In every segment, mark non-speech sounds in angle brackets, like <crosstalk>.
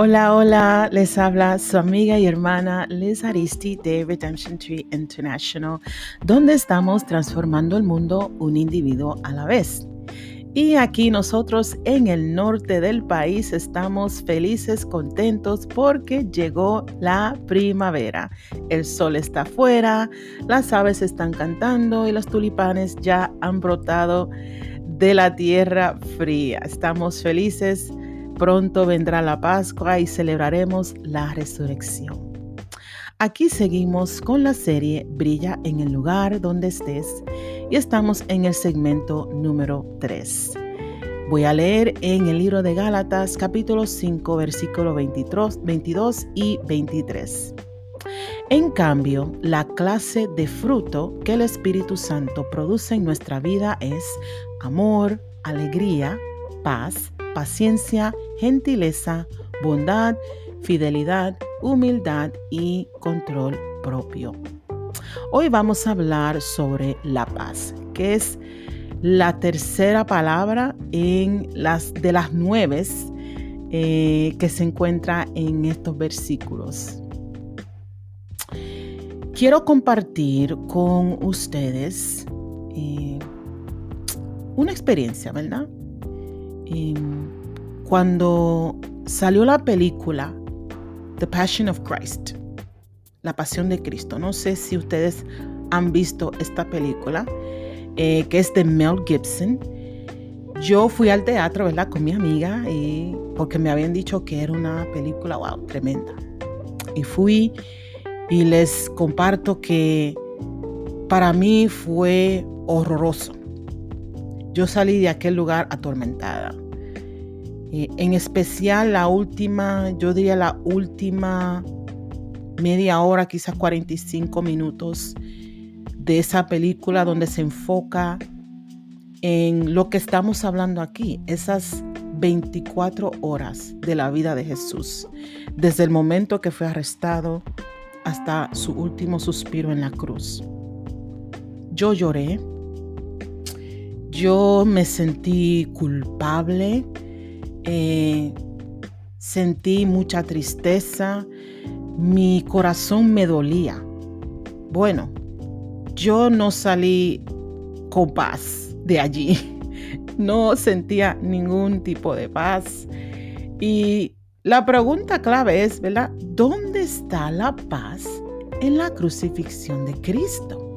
Hola, hola, les habla su amiga y hermana Liz Aristi de Redemption Tree International, donde estamos transformando el mundo un individuo a la vez. Y aquí nosotros en el norte del país estamos felices, contentos porque llegó la primavera. El sol está afuera, las aves están cantando y los tulipanes ya han brotado de la tierra fría. Estamos felices Pronto vendrá la Pascua y celebraremos la resurrección. Aquí seguimos con la serie Brilla en el lugar donde estés y estamos en el segmento número 3. Voy a leer en el libro de Gálatas capítulo 5 versículo 22, 22 y 23. En cambio, la clase de fruto que el Espíritu Santo produce en nuestra vida es amor, alegría, paz, paciencia, gentileza, bondad, fidelidad, humildad y control propio. Hoy vamos a hablar sobre la paz, que es la tercera palabra en las de las nueve eh, que se encuentra en estos versículos. Quiero compartir con ustedes eh, una experiencia, ¿verdad? Cuando salió la película The Passion of Christ, La Pasión de Cristo, no sé si ustedes han visto esta película, eh, que es de Mel Gibson. Yo fui al teatro, ¿verdad? Con mi amiga, y, porque me habían dicho que era una película, wow, tremenda. Y fui y les comparto que para mí fue horroroso. Yo salí de aquel lugar atormentada. Eh, en especial la última, yo diría la última media hora, quizás 45 minutos de esa película donde se enfoca en lo que estamos hablando aquí, esas 24 horas de la vida de Jesús, desde el momento que fue arrestado hasta su último suspiro en la cruz. Yo lloré, yo me sentí culpable, eh, sentí mucha tristeza, mi corazón me dolía. Bueno, yo no salí con paz de allí, <laughs> no sentía ningún tipo de paz. Y la pregunta clave es, ¿verdad? ¿Dónde está la paz en la crucifixión de Cristo?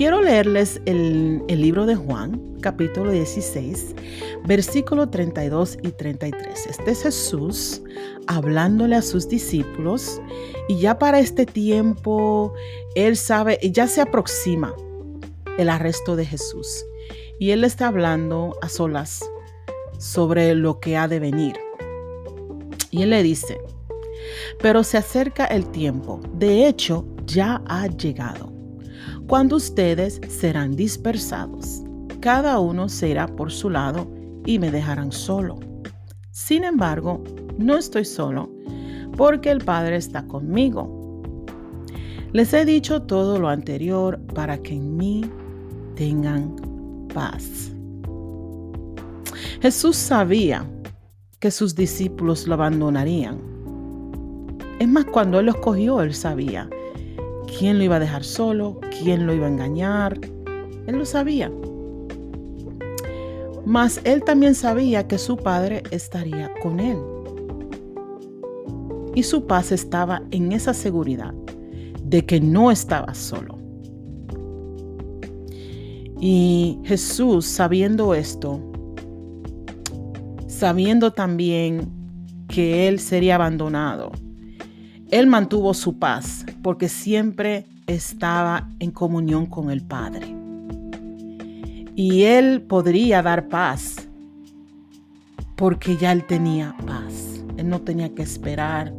Quiero leerles el, libro de Juan, capítulo 16, versículo 32 y 33. Este es Jesús hablándole a sus discípulos y ya para este tiempo él sabe, ya se aproxima el arresto de Jesús y él está hablando a solas sobre lo que ha de venir. Y él le dice, pero se acerca el tiempo, de hecho ya ha llegado cuando ustedes serán dispersados. Cada uno será por su lado y me dejarán solo. Sin embargo, no estoy solo, porque el Padre está conmigo. Les he dicho todo lo anterior para que en mí tengan paz. Jesús sabía que sus discípulos lo abandonarían. Es más, cuando Él los cogió, Él sabía quién lo iba a dejar solo, quién lo iba a engañar. Él lo sabía. Mas él también sabía que su padre estaría con él. Y su paz estaba en esa seguridad de que no estaba solo. Y Jesús, sabiendo esto, sabiendo también que él sería abandonado, él mantuvo su paz porque siempre estaba en comunión con el Padre. Y él podría dar paz porque ya él tenía paz. Él no tenía que esperar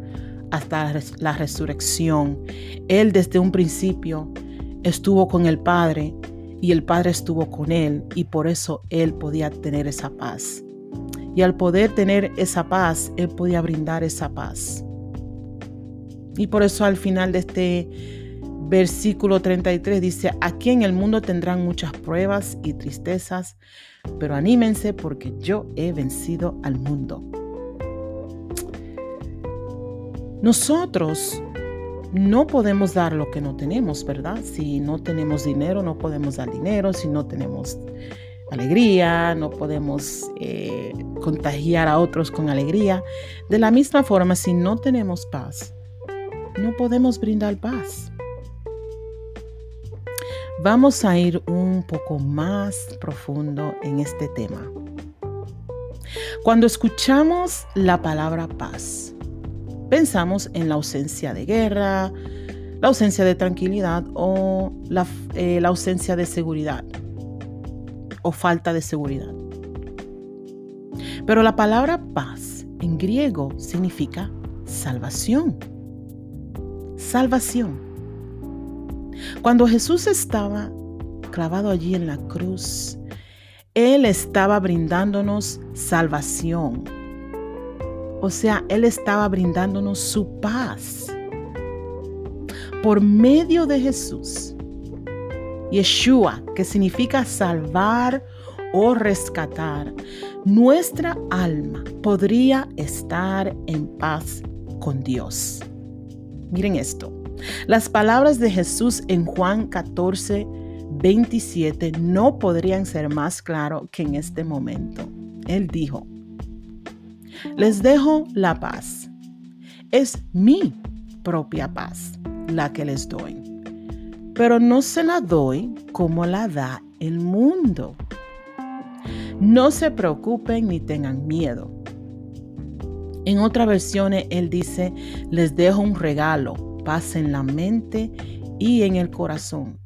hasta la resurrección. Él desde un principio estuvo con el Padre y el Padre estuvo con él y por eso él podía tener esa paz. Y al poder tener esa paz, él podía brindar esa paz. Y por eso al final de este versículo 33 dice, aquí en el mundo tendrán muchas pruebas y tristezas, pero anímense porque yo he vencido al mundo. Nosotros no podemos dar lo que no tenemos, ¿verdad? Si no tenemos dinero, no podemos dar dinero. Si no tenemos alegría, no podemos eh, contagiar a otros con alegría. De la misma forma, si no tenemos paz, no podemos brindar paz. Vamos a ir un poco más profundo en este tema. Cuando escuchamos la palabra paz, pensamos en la ausencia de guerra, la ausencia de tranquilidad o la, eh, ausencia de seguridad o falta de seguridad. Pero la palabra paz en griego significa salvación. Salvación. Cuando Jesús estaba clavado allí en la cruz, Él estaba brindándonos salvación o sea, Él estaba brindándonos su paz. Por medio de Jesús, Yeshua, que significa salvar o rescatar, nuestra alma podría estar en paz con Dios. Miren esto. Las palabras de Jesús en Juan 14, 27 no podrían ser más claro que en este momento. Él dijo, les dejo la paz. Es mi propia paz la que les doy. Pero no se la doy como la da el mundo. No se preocupen ni tengan miedo. En otra versión, él dice, les dejo un regalo, paz en la mente y en el corazón.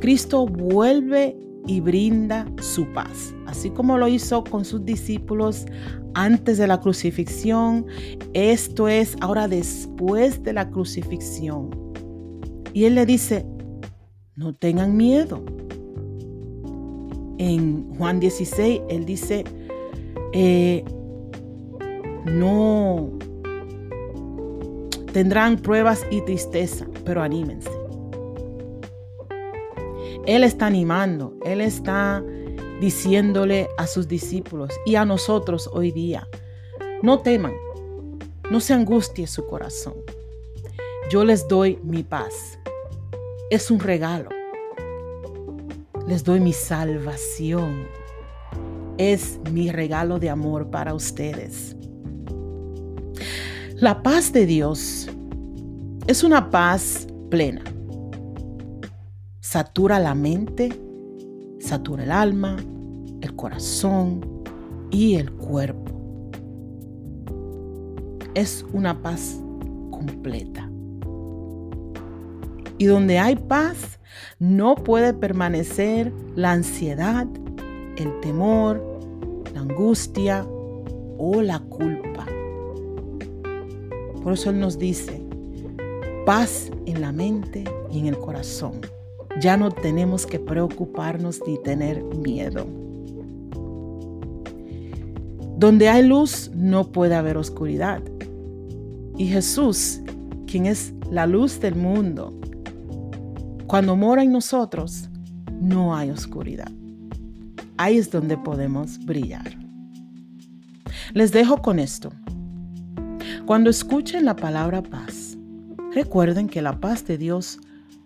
Cristo vuelve y brinda su paz, así como lo hizo con sus discípulos antes de la crucifixión, esto es ahora después de la crucifixión. Y él le dice, no tengan miedo. En Juan 16, él dice, eh, no tendrán pruebas y tristeza, pero anímense. Él está animando, Él está diciéndole a sus discípulos y a nosotros hoy día, no teman, no se angustie su corazón. Yo les doy mi paz. Es un regalo. Les doy mi salvación. Es mi regalo de amor para ustedes. La paz de Dios es una paz plena. Satura la mente satura el alma, el corazón y el cuerpo. Es una paz completa. Y donde hay paz, no puede permanecer la ansiedad, el temor, la angustia o la culpa. Por eso Él nos dice, paz en la mente y en el corazón. Ya no tenemos que preocuparnos ni tener miedo. Donde hay luz no puede haber oscuridad. Y Jesús, quien es la luz del mundo, cuando mora en nosotros, no hay oscuridad. Ahí es donde podemos brillar. Les dejo con esto. Cuando escuchen la palabra paz, recuerden que la paz de Dios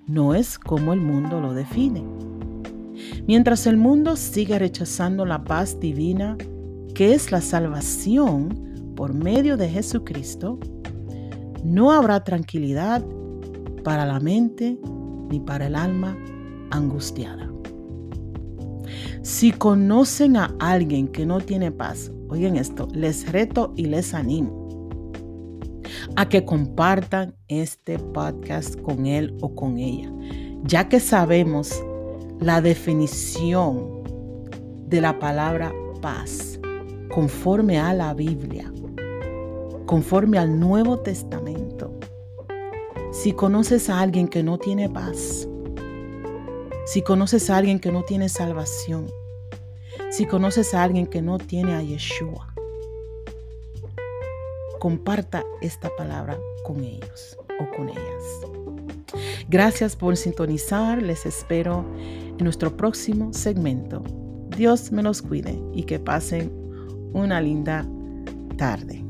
no es como el mundo lo define. Mientras el mundo sigue rechazando la paz divina, que es la salvación por medio de Jesucristo, no habrá tranquilidad para la mente ni para el alma angustiada. Si conocen a alguien que no tiene paz, oigan esto, les reto y les animo a que compartan este podcast con él o con ella, ya que sabemos la definición de la palabra paz conforme a la Biblia, conforme al Nuevo Testamento. Si conoces a alguien que no tiene paz, si conoces a alguien que no tiene salvación, si conoces a alguien que no tiene a Yeshua, comparta esta palabra con ellos o con ellas. Gracias por sintonizar. Les espero en nuestro próximo segmento. Dios me los cuide y que pasen una linda tarde.